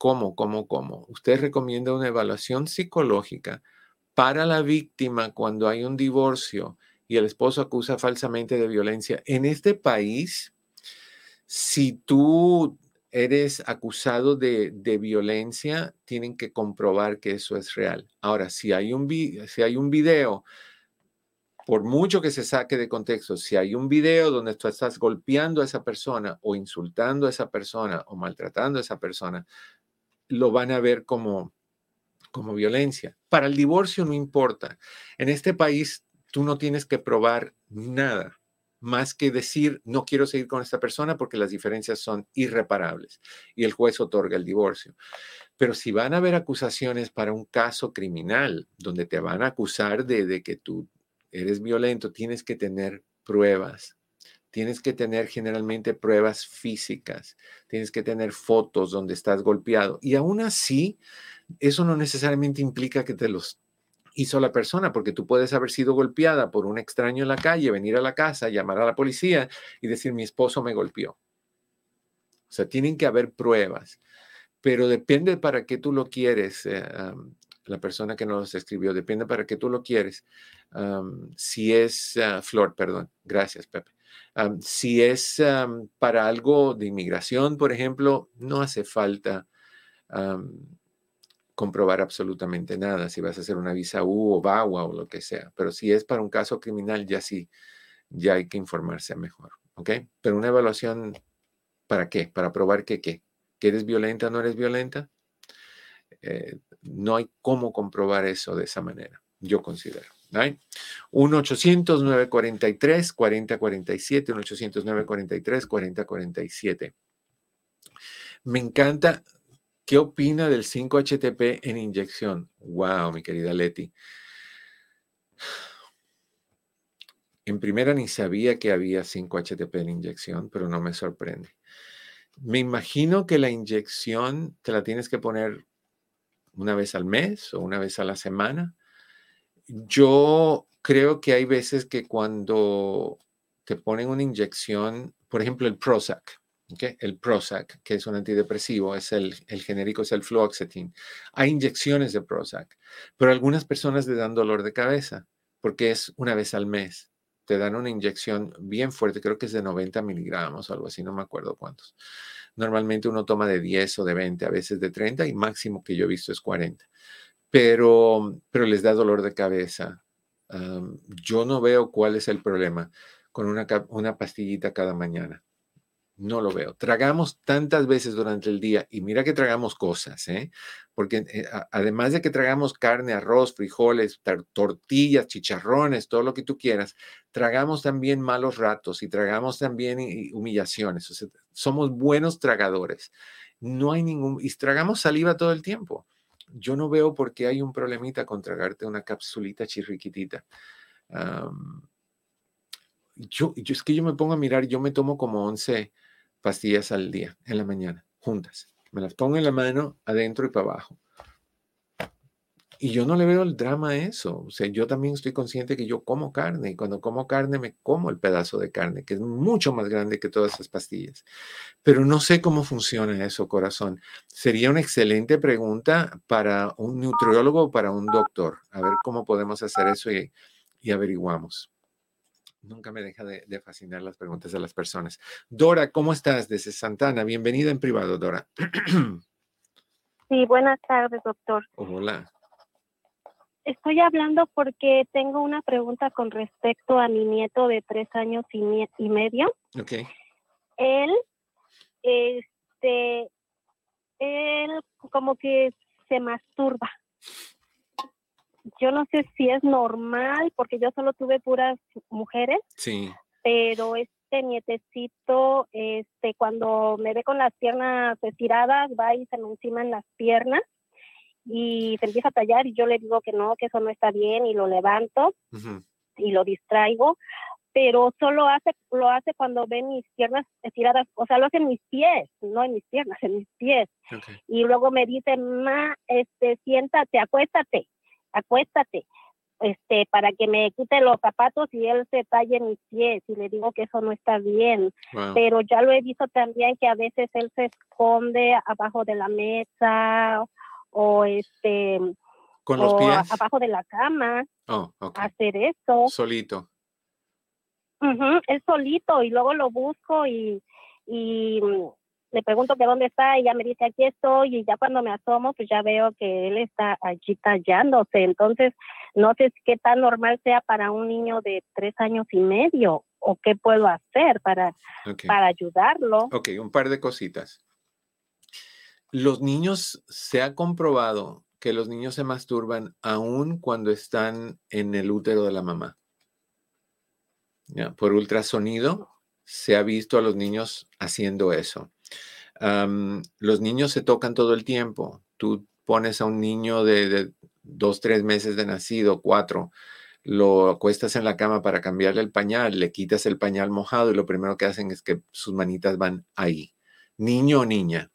¿Cómo, cómo, cómo? ¿Usted recomienda una evaluación psicológica para la víctima cuando hay un divorcio y el esposo acusa falsamente de violencia? En este país, si tú eres acusado de, violencia, tienen que comprobar que eso es real. Ahora, si hay, un, si hay un video, por mucho que se saque de contexto, si hay un video donde tú estás golpeando a esa persona o insultando a esa persona o maltratando a esa persona, lo van a ver como, como violencia. Para el divorcio no importa. En este país tú no tienes que probar nada más que decir, no quiero seguir con esta persona porque las diferencias son irreparables y el juez otorga el divorcio. Pero si van a haber acusaciones para un caso criminal, donde te van a acusar de, de que tú eres violento, tienes que tener pruebas. Tienes que tener generalmente pruebas físicas, tienes que tener fotos donde estás golpeado. Y aún así, eso no necesariamente implica que te los hizo la persona, porque tú puedes haber sido golpeada por un extraño en la calle, venir a la casa, llamar a la policía y decir, mi esposo me golpeó. O sea, tienen que haber pruebas, pero depende para qué tú lo quieres. Eh, la persona que nos escribió, depende para qué tú lo quieres. si es, ah, Flor, perdón, gracias, Pepe. Si es para algo de inmigración, por ejemplo, no hace falta comprobar absolutamente nada, si vas a hacer una visa U o VAWA o lo que sea. Pero si es para un caso criminal, ya sí, ya hay que informarse mejor, ¿ok? Pero una evaluación, ¿para qué? Para probar que qué, que eres violenta o no eres violenta. Eh, no hay cómo comprobar eso de esa manera, yo considero. 1-800-943-4047, 1-800-943-4047. Me encanta, ¿Qué opina del 5-HTP en inyección? Wow, mi querida Leti. En primera ni sabía que había 5-HTP en inyección, pero no me sorprende. Me imagino que la inyección te la tienes que poner una vez al mes o una vez a la semana. Yo creo que hay veces que cuando te ponen una inyección, por ejemplo el Prozac, el Prozac, que es un antidepresivo, es el, genérico, es el fluoxetine. Hay inyecciones de Prozac, pero algunas personas le dan dolor de cabeza porque es una vez al mes. Te dan una inyección bien fuerte, creo que es de 90 miligramos o algo así, no me acuerdo cuántos. Normalmente uno toma de 10 o de 20, a veces de 30 y máximo que yo he visto es 40. Pero, pero les da dolor de cabeza. yo no veo cuál es el problema con una, una pastillita cada mañana. No lo veo. Tragamos tantas veces durante el día y mira que tragamos cosas, ¿eh? Porque eh, además de que tragamos carne, arroz, frijoles, tortillas, chicharrones, todo lo que tú quieras, tragamos también malos ratos y tragamos también humillaciones. O somos buenos tragadores. No hay ningún... Y tragamos saliva todo el tiempo. Yo no veo por qué hay un problemita con tragarte una capsulita chirriquitita. yo, yo, es que yo me pongo a mirar, yo me tomo como 11 pastillas al día, en la mañana, juntas. Me las pongo en la mano, adentro y para abajo. Y yo no le veo el drama a eso. O sea, yo también estoy consciente que yo como carne y cuando como carne me como el pedazo de carne, que es mucho más grande que todas esas pastillas. Pero no sé cómo funciona eso, corazón. Sería una excelente pregunta para un nutriólogo o para un doctor. A ver cómo podemos hacer eso y, y averiguamos. Nunca me deja de, fascinar las preguntas de las personas. Dora, ¿cómo estás? Desde Santana. Bienvenida en privado, Dora. Sí, buenas tardes, doctor. Hola. Estoy hablando porque tengo una pregunta con respecto a mi nieto de tres años y, y medio. Ok. Él, este, él como que se masturba yo no sé si es normal, porque yo solo tuve puras mujeres. Sí. Pero este nietecito, este, cuando me ve con las piernas estiradas, va y se me encima en las piernas y se empieza a tallar y yo le digo que no, que eso no está bien y lo levanto y lo distraigo. pero solo hace, lo hace cuando ve mis piernas estiradas, o sea, lo hace en mis pies, no en mis piernas, en mis pies. Y luego me dice, ma, este, siéntate, acuéstate, acuéstate, este, para que me quite los zapatos y él se talle mis pies. Y le digo que eso no está bien. Pero ya lo he visto también que a veces él se esconde abajo de la mesa o este con los pies abajo de la cama. Oh, hacer eso. Solito. Uh él solito y luego lo busco y, y le pregunto que dónde está y ya me dice aquí estoy y ya cuando me asomo pues ya veo que él está allí tallándose. Entonces no sé qué tan normal sea para un niño de tres años y medio o qué puedo hacer para, para ayudarlo. Ok, un par de cositas. Los niños, se ha comprobado que los niños se masturban aún cuando están en el útero de la mamá. Por ultrasonido se ha visto a los niños haciendo eso. los niños se tocan todo el tiempo. Tú pones a un niño de, dos, tres meses de nacido, cuatro, lo acuestas en la cama para cambiarle el pañal, le quitas el pañal mojado y lo primero que hacen es que sus manitas van ahí. Niño o niña.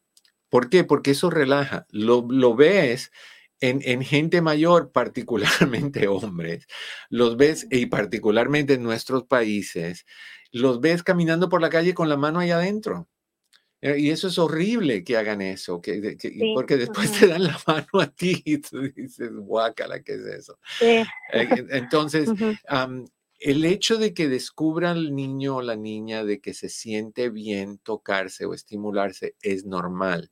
¿Por qué? Porque eso relaja. Lo, lo ves en, gente mayor, particularmente hombres, los ves, y particularmente en nuestros países, los ves caminando por la calle con la mano ahí adentro. Eh, y eso es horrible que hagan eso, que, porque después te dan la mano a ti y tú dices, guácala, ¿qué es eso? Eh, entonces, el hecho de que descubra el niño o la niña de que se siente bien tocarse o estimularse es normal.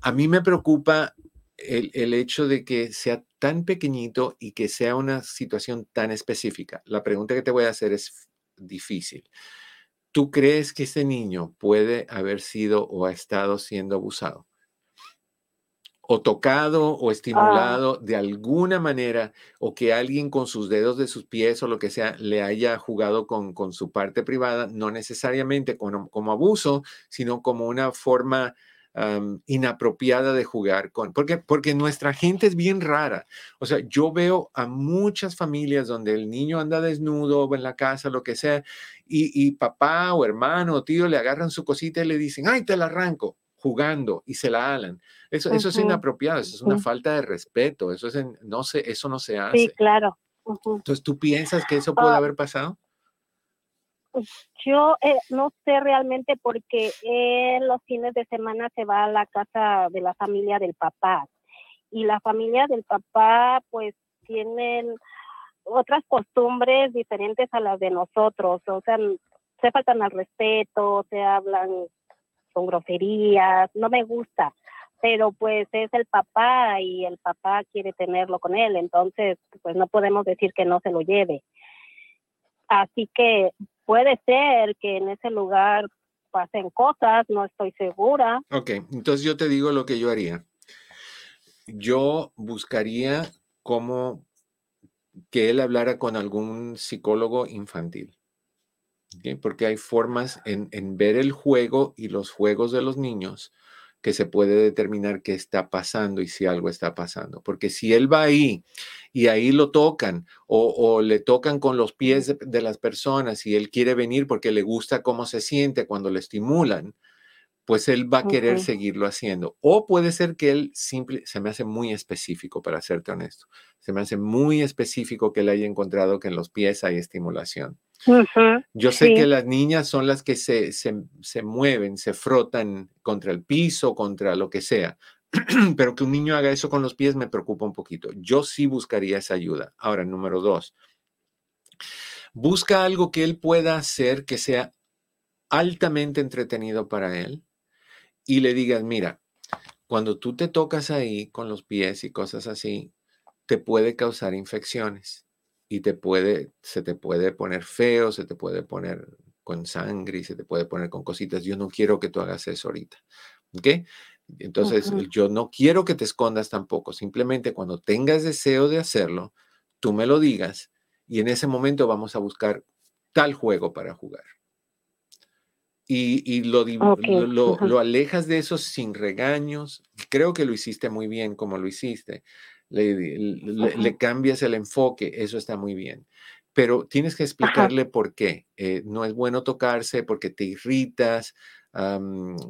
A mí me preocupa el, hecho de que sea tan pequeñito y que sea una situación tan específica. La pregunta que te voy a hacer es difícil. ¿Tú crees que ese niño puede haber sido o ha estado siendo abusado? O tocado o ah. estimulado de alguna manera, o que alguien con sus dedos de sus pies o lo que sea le haya jugado con, con su parte privada, no necesariamente como, como abuso, sino como una forma inapropiada de jugar con, porque, porque nuestra gente es bien rara. O sea, yo veo a muchas familias donde el niño anda desnudo en la casa, lo que sea, y, papá o hermano o tío le agarran su cosita y le dicen, ay, te la arranco jugando y se la alan. Eso, eso es inapropiado, eso es una falta de respeto, eso es, no sé, eso no se hace. Sí, claro. Entonces, ¿tú piensas que eso puede ah. haber pasado? Yo eh, no sé realmente porque en los fines de semana se va a la casa de la familia del papá. Y la familia del papá pues tienen otras costumbres diferentes a las de nosotros, o sea, se faltan al respeto, se hablan con groserías, no me gusta, pero pues es el papá y el papá quiere tenerlo con él, entonces pues no podemos decir que no se lo lleve. Así que puede ser que en ese lugar pasen cosas, no estoy segura. Ok, entonces yo te digo lo que yo haría. Yo buscaría cómo que él hablara con algún psicólogo infantil. Porque hay formas en, en, ver el juego y los juegos de los niños que se puede determinar qué está pasando y si algo está pasando. Porque si él va ahí y ahí lo tocan o, le tocan con los pies de, las personas y él quiere venir porque le gusta cómo se siente cuando le estimulan, pues él va a querer seguirlo haciendo. O puede ser que él simple, se me hace muy específico, para serte honesto, se me hace muy específico que él haya encontrado que en los pies hay estimulación. Yo sé que las niñas son las que se, se, mueven, se frotan contra el piso, contra lo que sea, pero que un niño haga eso con los pies me preocupa un poquito. Yo sí buscaría esa ayuda. Ahora, número dos, busca algo que él pueda hacer que sea altamente entretenido para él y le digas, mira, cuando tú te tocas ahí con los pies y cosas así, te puede causar infecciones y te puede, se te puede poner feo, se te puede poner con sangre y se te puede poner con cositas. Yo no quiero que tú hagas eso ahorita. ¿Ok? Entonces, yo no quiero que te escondas tampoco. Simplemente cuando tengas deseo de hacerlo, tú me lo digas y en ese momento vamos a buscar tal juego para jugar. Y, y lo, lo, lo, alejas de eso sin regaños. Creo que lo hiciste muy bien como lo hiciste le, cambias el enfoque, eso está muy bien. pero tienes que explicarle por qué. Eh, no es bueno tocarse porque te irritas,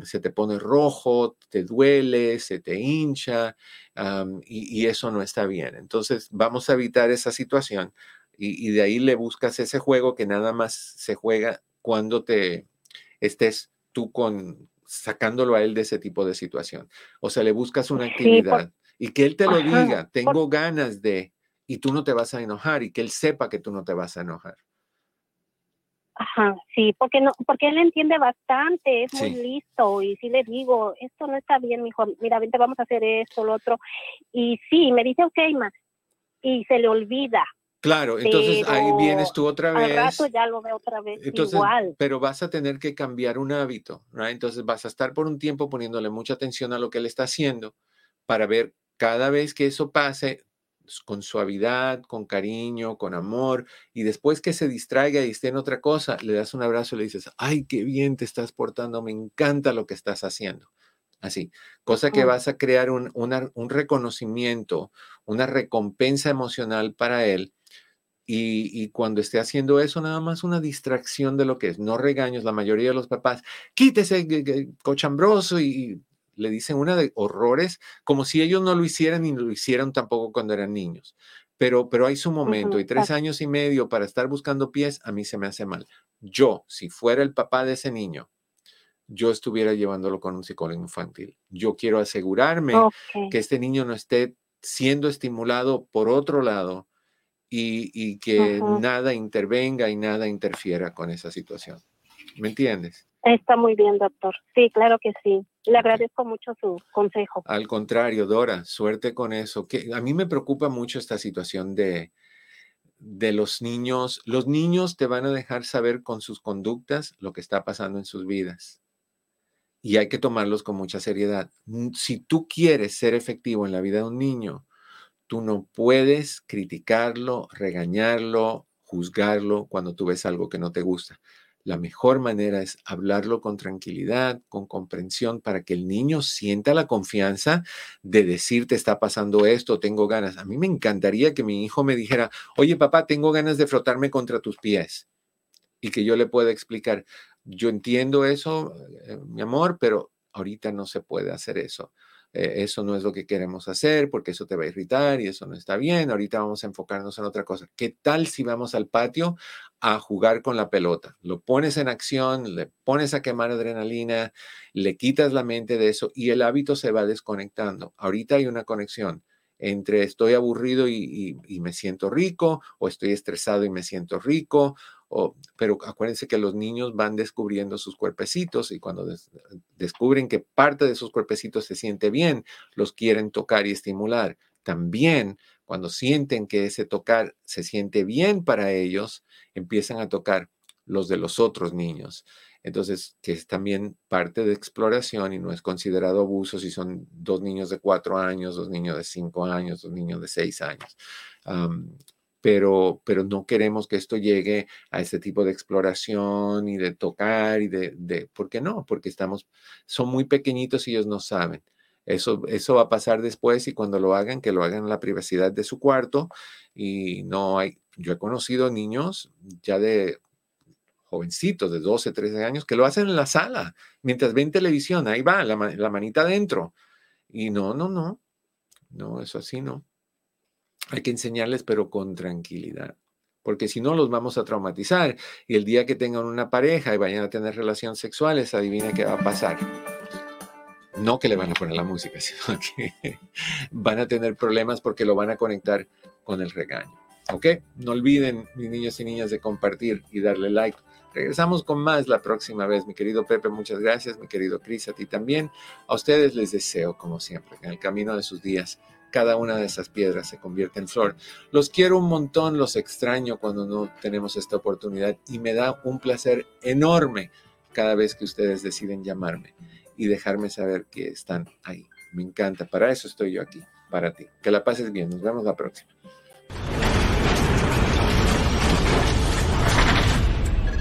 se te pone rojo, te duele, se te hincha y, eso no está bien. Entonces vamos a evitar esa situación y, de ahí le buscas ese juego que nada más se juega cuando te estés tú con sacándolo a él de ese tipo de situación. O sea, le buscas una actividad y que él te lo diga, tengo ganas de, y tú no te vas a enojar y que él sepa que tú no te vas a enojar. Ajá, sí, porque no, porque él entiende bastante, es muy listo y si le digo, esto no está bien, hijo, mira, vente, vamos a hacer esto, lo otro, y sí, me dice, ok, ma, y se le olvida. Claro, entonces ahí vienes tú otra vez. Al rato ya lo veo otra vez igual. Pero vas a tener que cambiar un hábito, ¿no? Entonces vas a estar por un tiempo poniéndole mucha atención a lo que él está haciendo para ver cada vez que eso pase, con suavidad, con cariño, con amor, y después que se distraiga y esté en otra cosa, le das un abrazo y le dices, ay, qué bien te estás portando, me encanta lo que estás haciendo. Así, cosa que vas a crear un, un reconocimiento, una recompensa emocional para él. Y, y, cuando esté haciendo eso, nada más una distracción de lo que es, no regaños. La mayoría de los papás, quítese, cochambroso, y le dicen una de horrores, como si ellos no lo hicieran ni lo hicieran tampoco cuando eran niños. Pero, pero hay su momento y tres años y medio para estar buscando pies, a mí se me hace mal. Yo, si fuera el papá de ese niño, yo estuviera llevándolo con un psicólogo infantil. Yo quiero asegurarme que este niño no esté siendo estimulado por otro lado y, que nada intervenga y nada interfiera con esa situación. ¿Me entiendes? Está muy bien, doctor. Sí, claro que sí. Le agradezco mucho su consejo. Al contrario, Dora, suerte con eso. Que a mí me preocupa mucho esta situación de, de los niños. Los niños te van a dejar saber con sus conductas lo que está pasando en sus vidas. Y hay que tomarlos con mucha seriedad. Si tú quieres ser efectivo en la vida de un niño, tú no puedes criticarlo, regañarlo, juzgarlo cuando tú ves algo que no te gusta. La mejor manera es hablarlo con tranquilidad, con comprensión, para que el niño sienta la confianza de decirte está pasando esto, tengo ganas. A mí me encantaría que mi hijo me dijera, oye papá, tengo ganas de frotarme contra tus pies. Y que yo le pueda explicar, yo entiendo eso, eh, mi amor, pero ahorita no se puede hacer eso. Eh, eso no es lo que queremos hacer porque eso te va a irritar y eso no está bien, ahorita vamos a enfocarnos en otra cosa. ¿Qué tal si vamos al patio a jugar con la pelota? Lo pones en acción, le pones a quemar adrenalina, le quitas la mente de eso y el hábito se va desconectando. Ahorita hay una conexión entre estoy aburrido y, me siento rico o estoy estresado y me siento rico pero acuérdense que los niños van descubriendo sus cuerpecitos y cuando descubren que parte de sus cuerpecitos se siente bien, los quieren tocar y estimular. También cuando sienten que ese tocar se siente bien para ellos, empiezan a tocar los de los otros niños. Entonces, que es también parte de exploración y no es considerado abuso si son dos niños de cuatro años, dos niños de cinco años, dos niños de seis años pero, pero no queremos que esto llegue a este tipo de exploración y de tocar y de, de, ¿por qué no? Porque estamos, son muy pequeñitos y ellos no saben. Eso, eso va a pasar después y cuando lo hagan, que lo hagan en la privacidad de su cuarto y no hay, yo he conocido niños ya de jovencitos de 12, 13 años que lo hacen en la sala mientras ven televisión, ahí va, la, la manita adentro. Y no, no, no, no, eso así no. Hay que enseñarles, pero con tranquilidad, porque si no los vamos a traumatizar y el día que tengan una pareja y vayan a tener relaciones sexuales, adivina qué va a pasar. No que le van a poner la música, sino que van a tener problemas porque lo van a conectar con el regaño. ¿Ok? No olviden, mis niños y niñas, de compartir y darle like. Regresamos con más la próxima vez, mi querido Pepe, muchas gracias, mi querido Cris, a ti también. A ustedes les deseo, como siempre, en el camino de sus días cada una de esas piedras se convierte en flor. Los quiero un montón, los extraño cuando no tenemos esta oportunidad y me da un placer enorme cada vez que ustedes deciden llamarme y dejarme saber que están ahí. Me encanta, para eso estoy yo aquí, para ti. Que la pases bien, nos vemos la próxima.